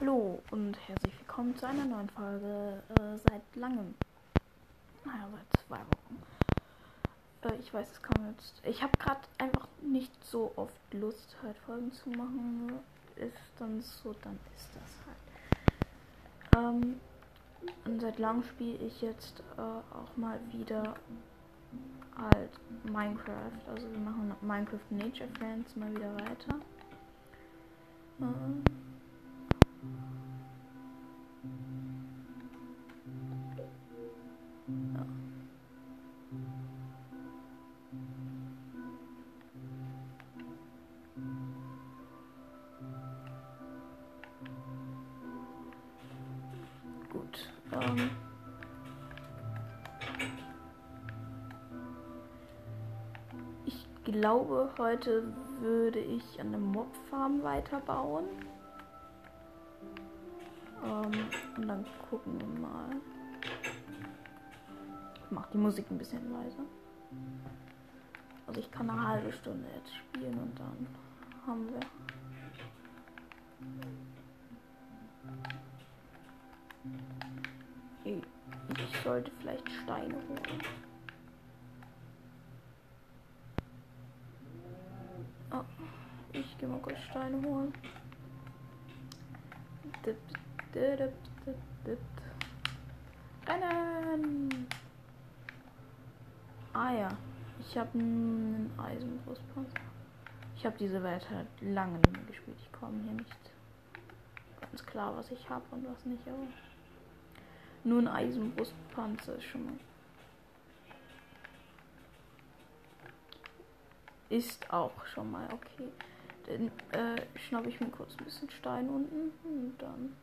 Hallo und herzlich willkommen zu einer neuen Folge äh, seit langem. Naja, seit zwei Wochen. Äh, ich weiß, es kam jetzt. Ich habe gerade einfach nicht so oft Lust, halt Folgen zu machen. Ist dann so, dann ist das halt. Ähm, und seit langem spiele ich jetzt äh, auch mal wieder halt Minecraft. Also wir machen Minecraft Nature Friends mal wieder weiter. Ähm, glaube, heute würde ich an der Mobfarm weiterbauen. Ähm, und dann gucken wir mal. Ich mach die Musik ein bisschen leiser. Also ich kann eine halbe Stunde jetzt spielen und dann haben wir. Ich sollte vielleicht Steine holen. Ich gehe mal kurz Steine holen. Dip, dip, dip, dip. Rennen! Ah ja, ich habe einen Eisenbrustpanzer. Ich habe diese Welt halt lange nicht mehr gespielt. Ich komme hier nicht ganz klar, was ich habe und was nicht. Aber nur ein Eisenbrustpanzer ist schon mal. Ist auch schon mal okay. Dann äh, schnappe ich mir kurz ein bisschen Stein unten und dann.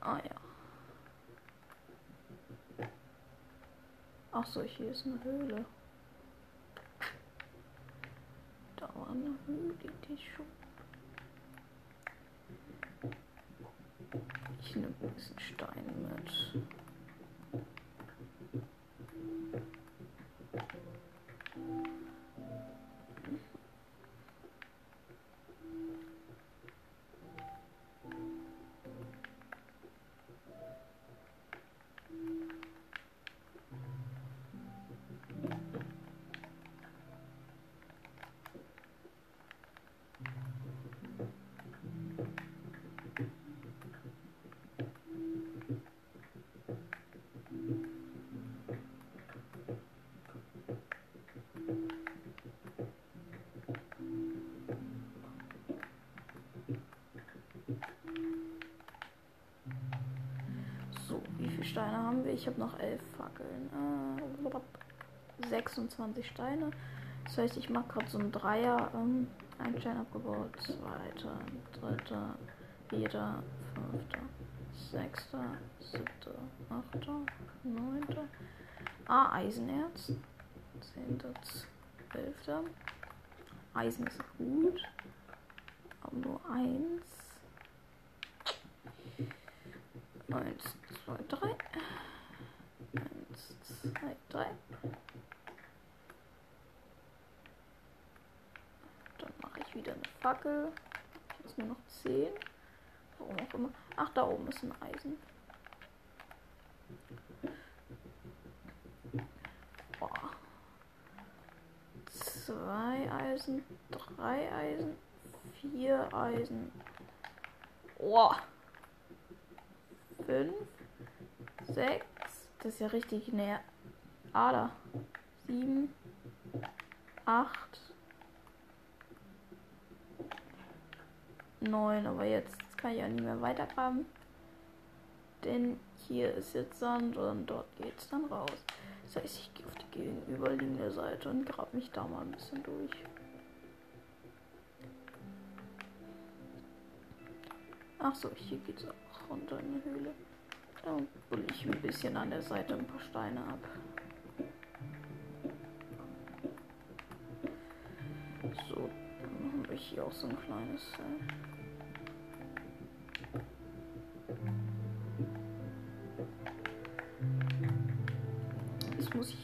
Ah ja. Ach so, hier ist eine Höhle. Da war eine Höhle, die schon. Ich nehme bisschen Stein mit. Steine haben wir? Ich habe noch elf Fackeln. Äh, 26 Steine. Das heißt, ich mache gerade so ein Dreier. Ähm, ein Stein abgebaut. Zweiter, dritter, vierter, fünfter, sechster, siebter, achter, neunter. Ah, Eisenerz. Zehnter, zwölfter. Eisen ist gut. Aber nur eins. Eins, zwei, drei. Eins, zwei, drei. Dann mache ich wieder eine Fackel. Jetzt nur noch zehn. Warum auch immer. Ach, da oben ist ein Eisen. Boah. Zwei Eisen, drei Eisen, vier Eisen. Boah. Fünf, sechs. Das ist ja richtig näher. Ader. Sieben, acht, neun. Aber jetzt kann ich ja nicht mehr weitergraben. Denn hier ist jetzt Sand und dort geht's dann raus. Das heißt, ich gehe auf die gegenüberliegende Seite und grab mich da mal ein bisschen durch. Ach so, hier geht's auch runter in die Höhle. Da bulle ich ein bisschen an der Seite ein paar Steine ab. So, dann haben wir hier auch so ein kleines. Äh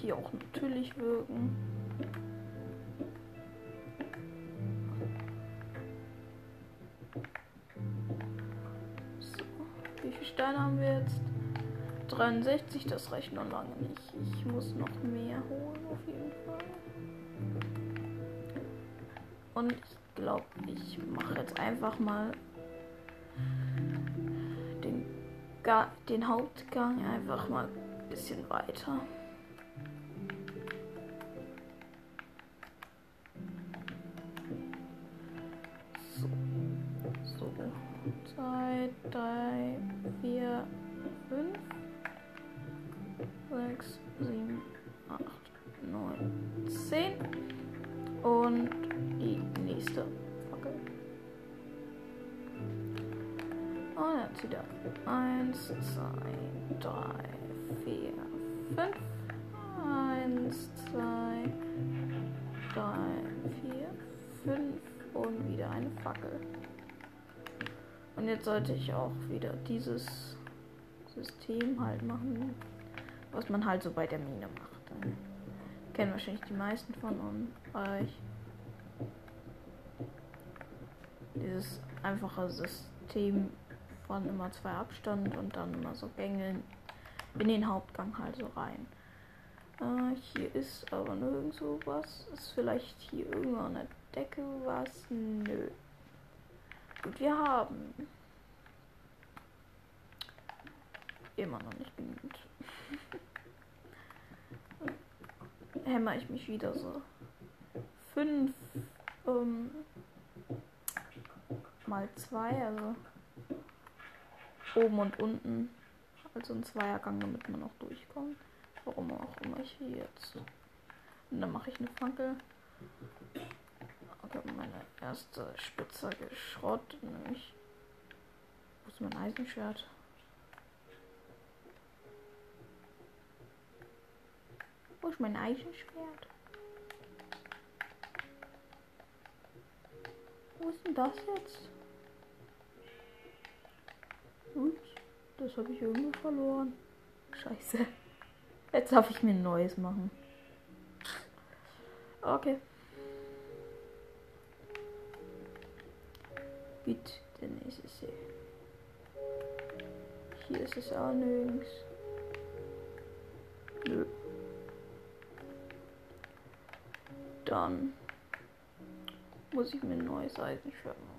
hier auch natürlich wirken. So, wie viele Steine haben wir jetzt? 63, das reicht noch lange nicht. Ich muss noch mehr holen, auf jeden Fall. Und ich glaube, ich mache jetzt einfach mal den, Ga den Hauptgang einfach mal ein bisschen weiter. 10. Und die nächste Fackel. Okay. Und jetzt wieder 1, 2, 3, 4, 5. 1, 2, 3, 4, 5. Und wieder eine Fackel. Und jetzt sollte ich auch wieder dieses System halt machen, was man halt so bei der Mine macht. Kennen wahrscheinlich die meisten von euch. Dieses einfache System von immer zwei Abstand und dann immer so Gänge in den Hauptgang halt so rein. Äh, hier ist aber nirgendwo was. Ist vielleicht hier irgendwo an der Decke was? Nö. Gut, wir haben immer noch nicht genügend. Hämmer ich mich wieder so. Fünf ähm, mal zwei, also oben und unten. Also ein Zweiergang, damit man auch durchkommt. Warum auch immer ich hier jetzt. Und dann mache ich eine Fackel. Okay, meine erste Spitzhacke Schrott, nämlich. Wo ist mein Eisenschwert? Wo ist mein Eisenschwert? Wo ist denn das jetzt? Ups, das habe ich irgendwo verloren. Scheiße. Jetzt darf ich mir ein neues machen. Okay. Bitte, dann ist es hier. Hier ist es auch nirgends. Nö. Dann muss ich mir ein neues Eisenschwert machen.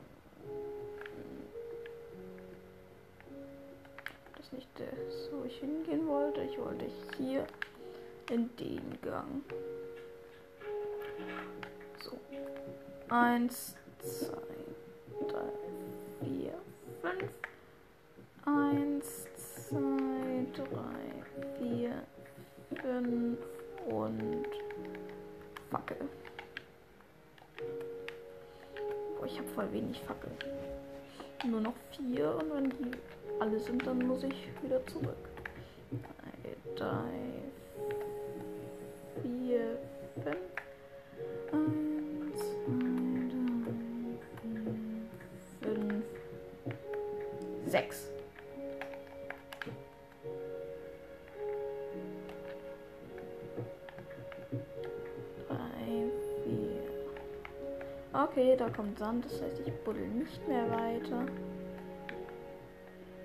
Das ist nicht das, wo ich hingehen wollte. Ich wollte hier in den Gang. So. Eins, zwei, drei, vier, fünf. Eins, zwei, drei, vier, fünf und Fackel. Boah, ich habe voll wenig Fackel. Nur noch vier und wenn die alle sind, dann muss ich wieder zurück. Drei, drei vier, fünf. Eins, zwei, drei, vier, fünf, sechs. Okay, da kommt Sand, das heißt, ich buddel nicht mehr weiter.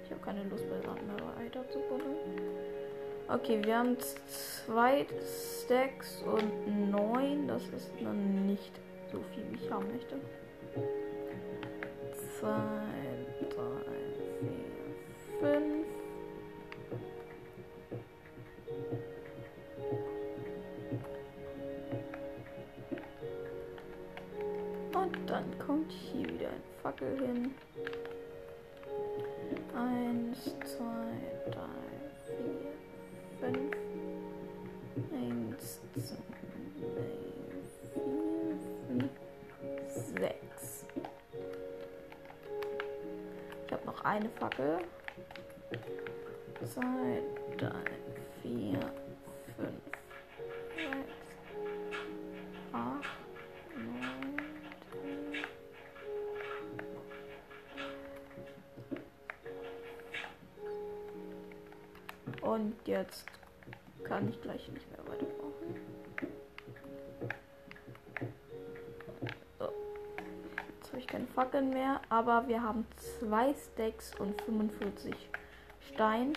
Ich habe keine Lust bei Sand mehr weiter zu buddeln. Okay, wir haben zwei Stacks und neun. Das ist dann nicht so viel, wie ich haben möchte. Zwei, Ich habe noch eine Fackel. Zwei, drei, vier, fünf, sechs, acht. Und jetzt kann ich gleich nicht mehr weitermachen. Fackeln mehr, aber wir haben zwei Stacks und 45 Stein.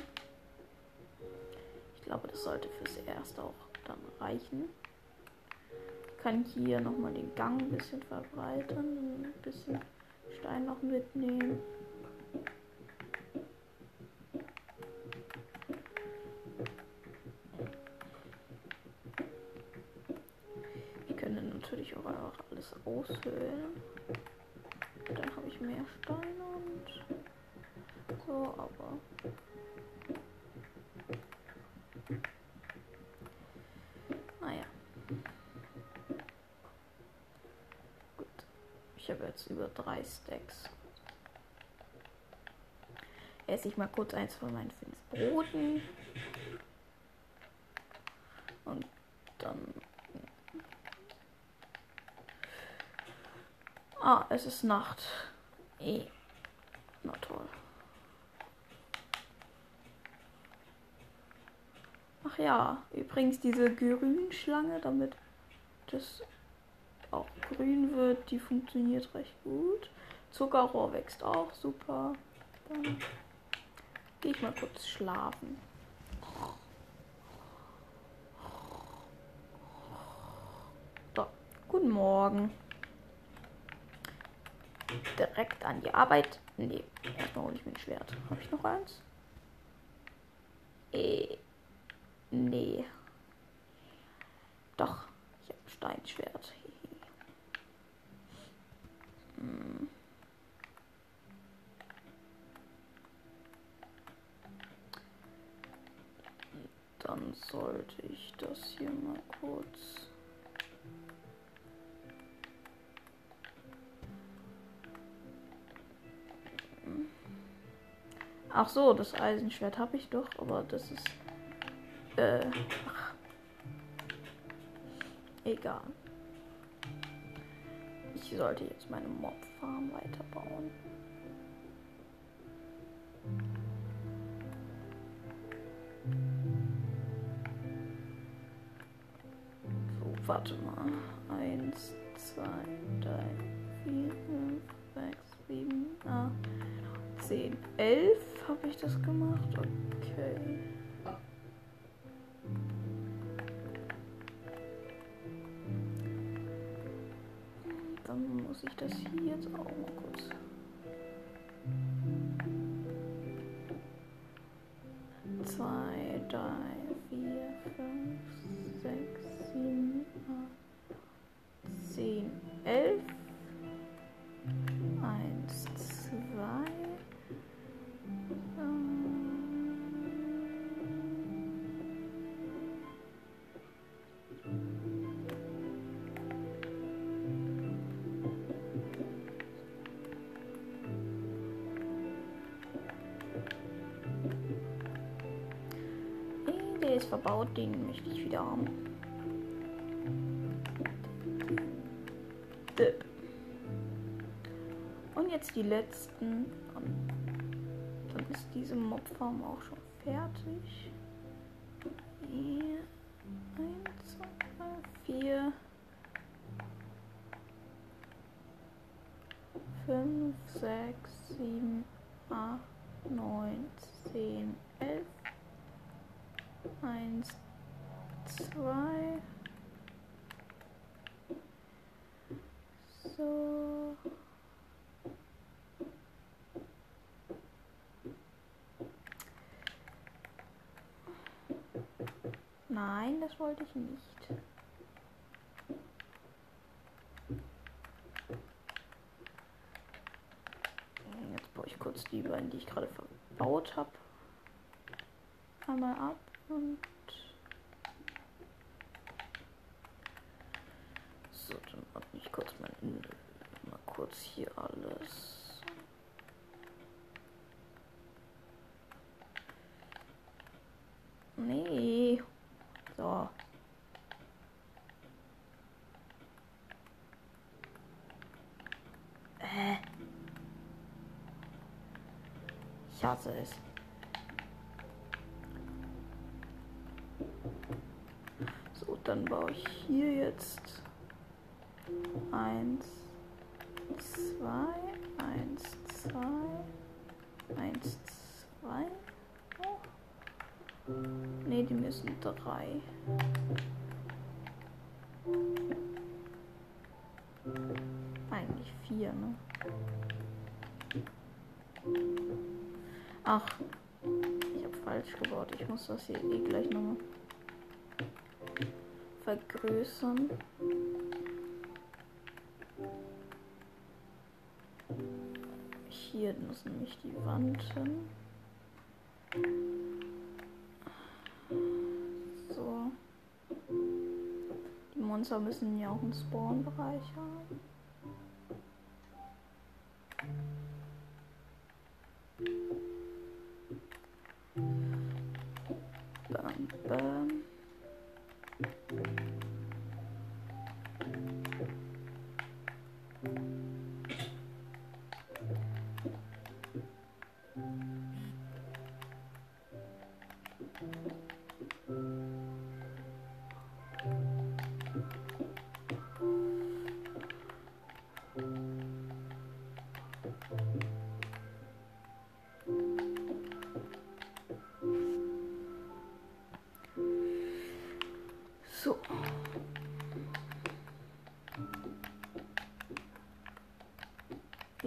Ich glaube, das sollte fürs Erste auch dann reichen. Ich kann hier nochmal den Gang ein bisschen verbreitern, ein bisschen Stein noch mitnehmen. natürlich auch alles aushöhlen. Dann habe ich mehr Steine und so, aber. Naja. Gut. Ich habe jetzt über drei Stacks. Esse ich mal kurz eins von meinen Broten. Und dann Ah, es ist Nacht. Eh. Na toll. Ach ja, übrigens diese Grünschlange, damit das auch grün wird, die funktioniert recht gut. Zuckerrohr wächst auch super. Dann gehe ich mal kurz schlafen. Guten Morgen direkt an die Arbeit. Nee, erstmal hole ich mir ein Schwert. Habe ich noch eins? Eh, nee. Ach so, das Eisenschwert habe ich doch, aber das ist. Äh. Ach. Egal. Ich sollte jetzt meine Mob-Farm weiterbauen. So, warte mal. Eins, zwei, drei, vier, fünf, sechs, sieben, acht, zehn, elf habe ich das gemacht? Okay. Dann muss ich das hier jetzt auch mal kurz. Der ist verbaut, den möchte ich wieder haben. Und jetzt die letzten. Dann ist diese Mobfarm auch schon fertig. Hier. Eins, zwei, vier. Fünf, sechs, sieben, acht, neun, zehn, elf. Eins, zwei. So. Nein, das wollte ich nicht. Jetzt baue ich kurz die beiden, die ich gerade verbaut habe, einmal ab und so, dann mache ich kurz mal, mal kurz hier alles. Nee. So. Äh. Ich hasse es. dann baue ich hier jetzt eins, zwei, eins, zwei, eins, zwei. Ne, die müssen drei. Eigentlich vier, ne? Ach, ich habe falsch gebaut. Ich muss das hier eh gleich nochmal vergrößern. Hier muss nämlich die Wand hin. Monster müssen ja auch einen Spawnbereich haben.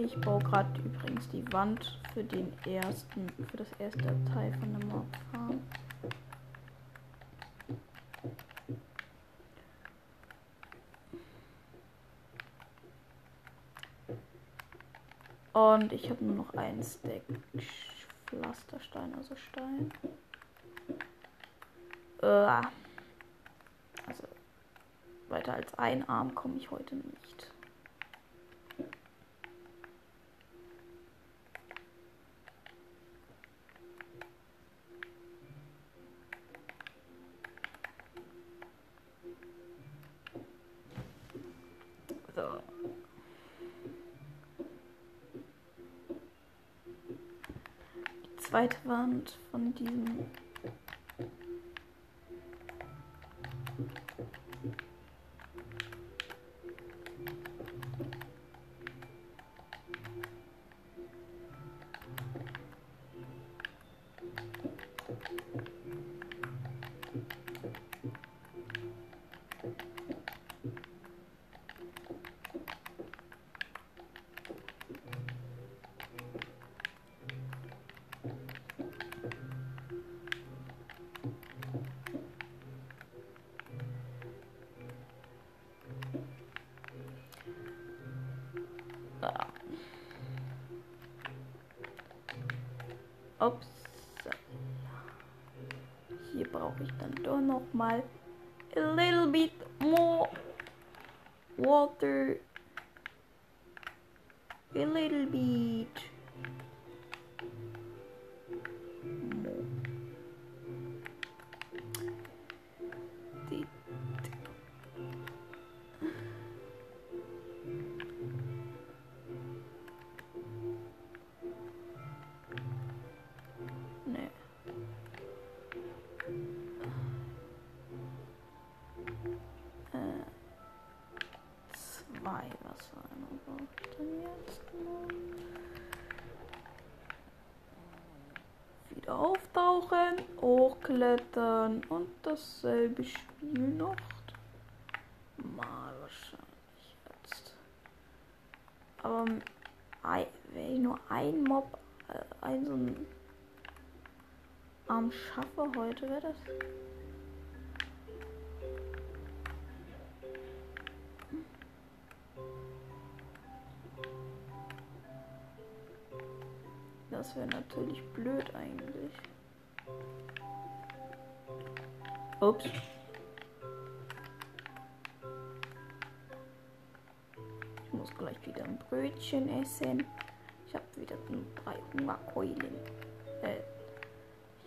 Ich baue gerade übrigens die Wand für den ersten, für das erste Teil von der Mob. Und ich habe nur noch ein Stack Pflasterstein, also Stein. Äh, also weiter als ein Arm komme ich heute nicht. Zweite Wand von diesem water. A little bit. Hochklettern und dasselbe Spiel noch. Mal wahrscheinlich jetzt. Aber wenn ich nur ein Mob, äh, ein so ein Arm schaffe heute, wäre das. Das wäre natürlich blöd eigentlich. Ups. Ich muss gleich wieder ein Brötchen essen. Ich habe wieder drei Hungerkeulen. Äh,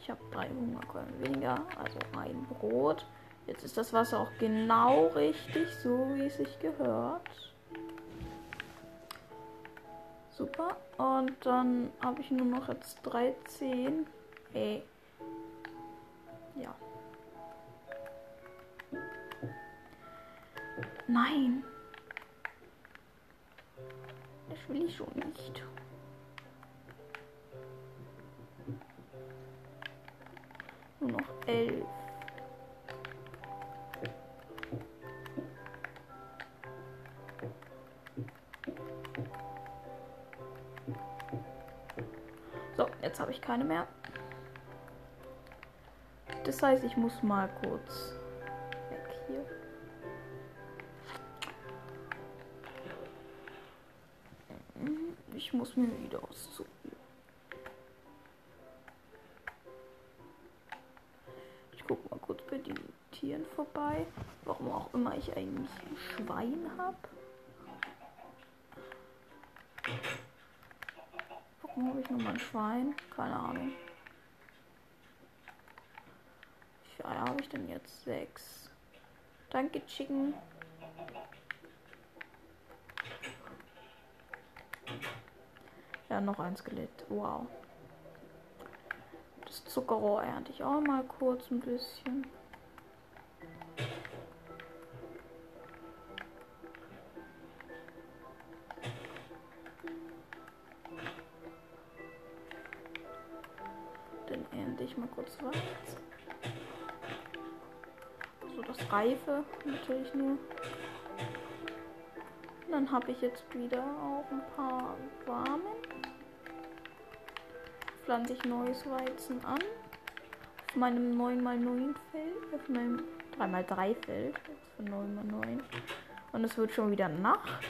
ich habe drei Hungerkeulen weniger, also ein Brot. Jetzt ist das Wasser auch genau richtig, so wie es sich gehört. Super. Und dann habe ich nur noch jetzt 13. Äh. Nein. Das will ich schon nicht. Nur noch elf. So, jetzt habe ich keine mehr. Das heißt, ich muss mal kurz Muss mir wieder aussuchen. Ich gucke mal kurz bei den Tieren vorbei. Warum auch immer ich eigentlich ein Schwein habe. Warum habe ich nochmal ein Schwein? Keine Ahnung. Wie viele Eier habe ich denn jetzt? Sechs. Danke, Chicken. Ja, noch ein Skelett. Wow. Das Zuckerrohr ernte ich auch mal kurz ein bisschen. Dann ernte ich mal kurz was. Also das Reife natürlich nur. Dann habe ich jetzt wieder auch ein paar Samen. Pflanze ich neues Weizen an. Auf meinem 9x9 Feld. Auf meinem 3x3 Feld. Von 9x9. Und es wird schon wieder Nacht.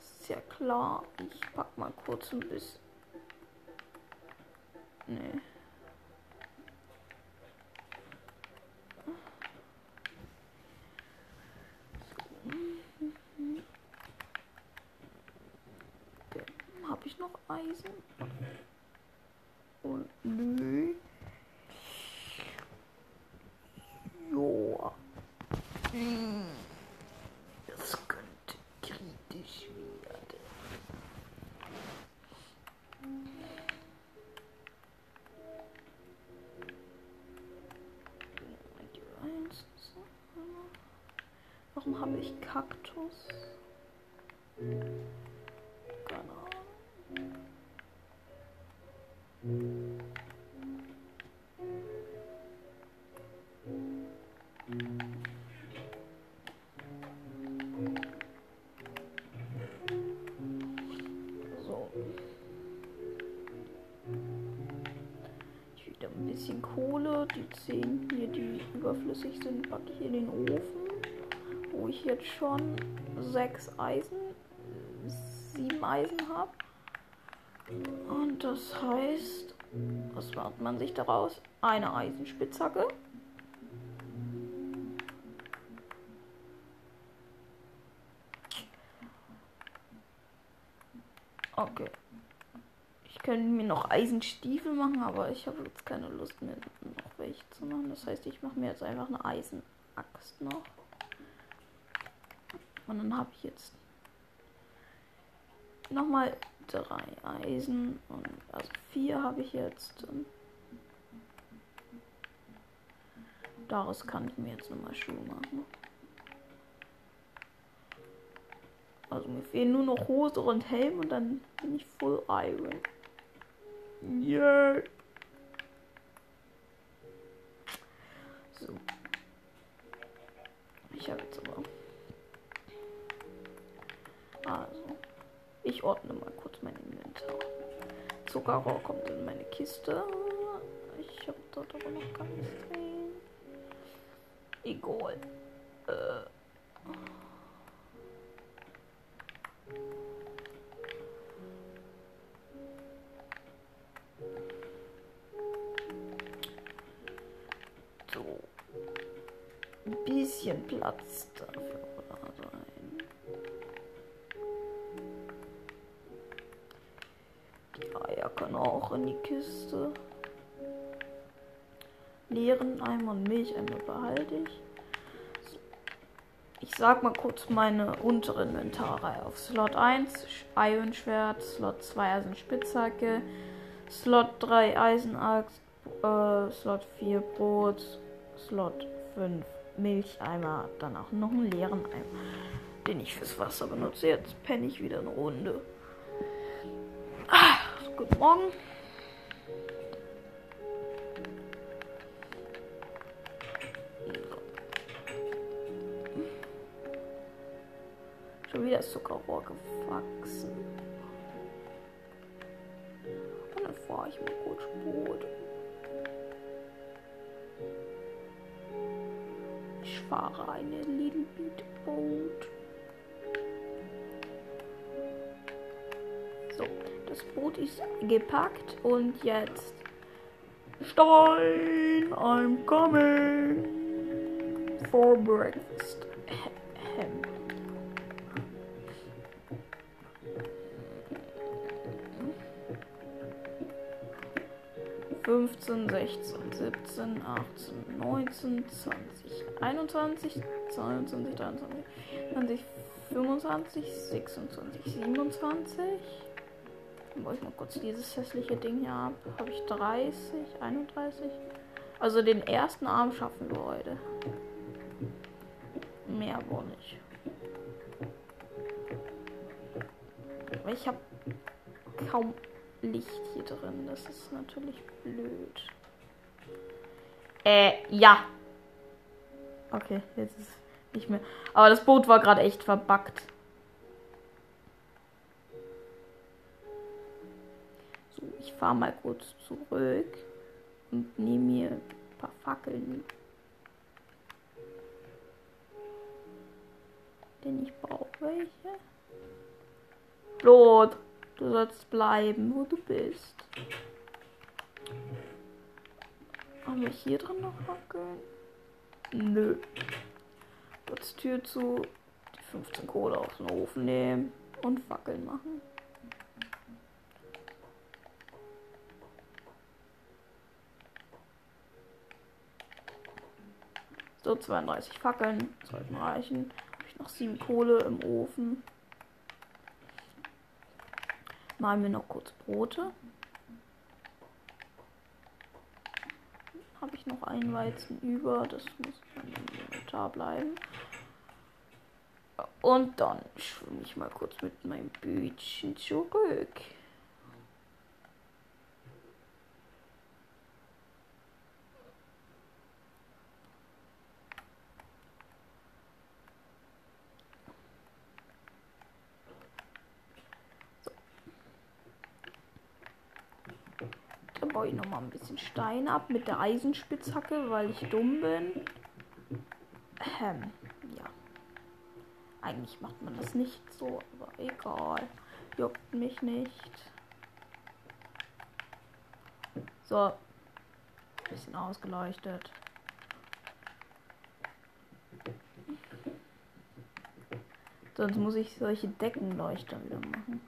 Ist ja klar. Ich pack mal kurz ein bisschen. Nee. Habe ich noch Eisen? Und nö. Joa. Das könnte kritisch werden. Warum habe ich Kaktus? Die 10 hier, die überflüssig sind, packe ich in den Ofen. Wo ich jetzt schon sechs Eisen, sieben Eisen habe. Und das heißt, was macht man sich daraus? Eine Eisenspitzhacke. Okay. Ich könnte mir noch Eisenstiefel machen, aber ich habe jetzt keine Lust mehr, noch welche zu machen. Das heißt, ich mache mir jetzt einfach eine Eisenaxt noch. Und dann habe ich jetzt nochmal drei Eisen und also vier habe ich jetzt. Daraus kann ich mir jetzt nochmal Schuhe machen. Also mir fehlen nur noch Hose und Helm und dann bin ich full Iron. Yeah. So. Ich habe jetzt aber. Also. Ich ordne mal kurz mein Inventar. Zuckerrohr kommt in meine Kiste. Ich habe dort aber noch gar nichts drin. Egal. Äh. Platz dafür sein. Die Eier können auch in die Kiste. Leeren Eimer und Milcheimer behalte ich. Ich sag mal kurz meine untere Inventarreihe auf. Slot 1 Ironschwert, Slot 2 Eisenspitzhacke, Slot 3 Eisenaxt, äh, Slot 4 Brot, Slot fünf Milcheimer, danach noch einen leeren Eimer, den ich fürs Wasser benutze. Jetzt penne ich wieder eine Runde. Ah, guten Morgen. Schon wieder Zuckerrohr gewachsen. Und dann fahre ich mal kurz Boot. Fahre eine Little Bit Boat. So, das Boot ist gepackt und jetzt Stein, I'm coming for breakfast. 15, 16, 17, 18, 19, 20, 21, 22, 23, 20, 25, 26, 27. Dann baue ich mal kurz dieses hässliche Ding hier ab. Habe ich 30, 31. Also den ersten Arm schaffen wir heute. Mehr aber nicht. Ich habe kaum Licht hier drin. Das ist natürlich blöd. Äh, ja. Okay, jetzt ist nicht mehr. Aber das Boot war gerade echt verbackt. So, ich fahre mal kurz zurück und nehme mir ein paar Fackeln. Denn ich brauche welche. Blut. Du sollst bleiben, wo du bist. Haben wir hier drin noch Fackeln? Nö. Kurz Tür zu, die 15 Kohle aus dem Ofen nehmen und Fackeln machen. So, 32 Fackeln sollten reichen. Habe ich noch 7 Kohle im Ofen. Malen wir noch kurz Brote. Habe ich noch einen Weizen über. Das muss Inventar bleiben. Und dann schwimme ich mal kurz mit meinem Bütchen zurück. Dann baue ich noch mal ein bisschen Stein ab mit der Eisenspitzhacke, weil ich dumm bin. Ähm, ja. Eigentlich macht man das nicht so, aber egal. Juckt mich nicht. So. Bisschen ausgeleuchtet. Sonst muss ich solche Deckenleuchter wieder machen.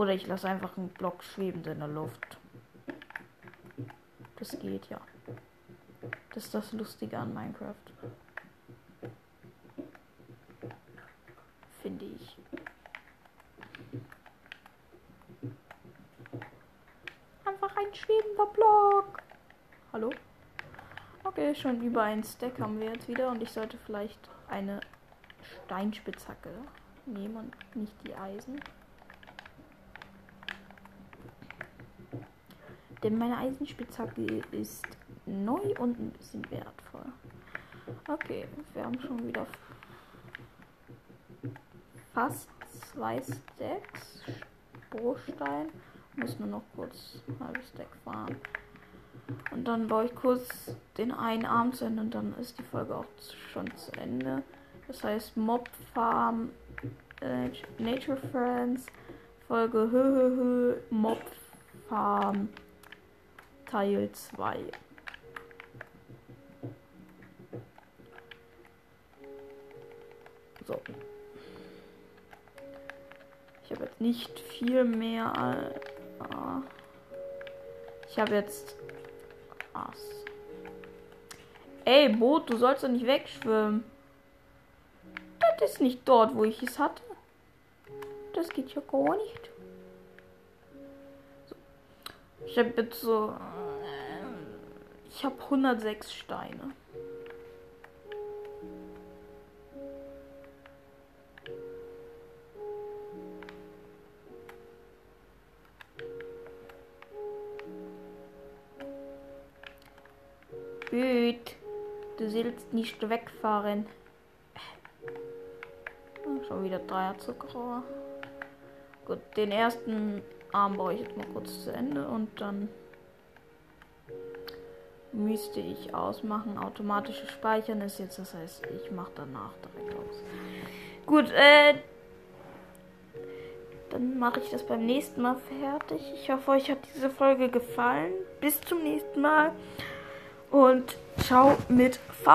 Oder ich lasse einfach einen Block schwebend in der Luft. Das geht ja. Das ist das Lustige an Minecraft. Finde ich. Einfach ein schwebender Block. Hallo? Okay, schon über einen Stack haben wir jetzt wieder und ich sollte vielleicht eine Steinspitzhacke nehmen und nicht die Eisen. Denn meine Eisenspitzhacke ist neu und ein bisschen wertvoll. Okay, wir haben schon wieder fast zwei Stacks Bruchstein. Muss nur noch kurz ein halbes Stack fahren. Und dann baue ich kurz den einen Arm zu Ende und dann ist die Folge auch schon zu Ende. Das heißt Mob Farm, äh, Nature Friends, Folge Hö, Hö, Hö Mob Farm Teil 2. So. Ich habe jetzt nicht viel mehr. Äh, ich habe jetzt. Ass. Ey, Boot, du sollst doch nicht wegschwimmen. Das ist nicht dort, wo ich es hatte. Das geht ja gar nicht. Ich habe jetzt so. Ich habe 106 Steine. Gut. Du sollst nicht wegfahren. Schon wieder Dreier Zuckerrohr. Gut, den ersten Arm baue ich jetzt mal kurz zu Ende und dann müsste ich ausmachen. Automatische Speichern ist jetzt, das heißt, ich mache danach direkt aus. Gut, äh, dann mache ich das beim nächsten Mal fertig. Ich hoffe, euch hat diese Folge gefallen. Bis zum nächsten Mal und ciao mit V.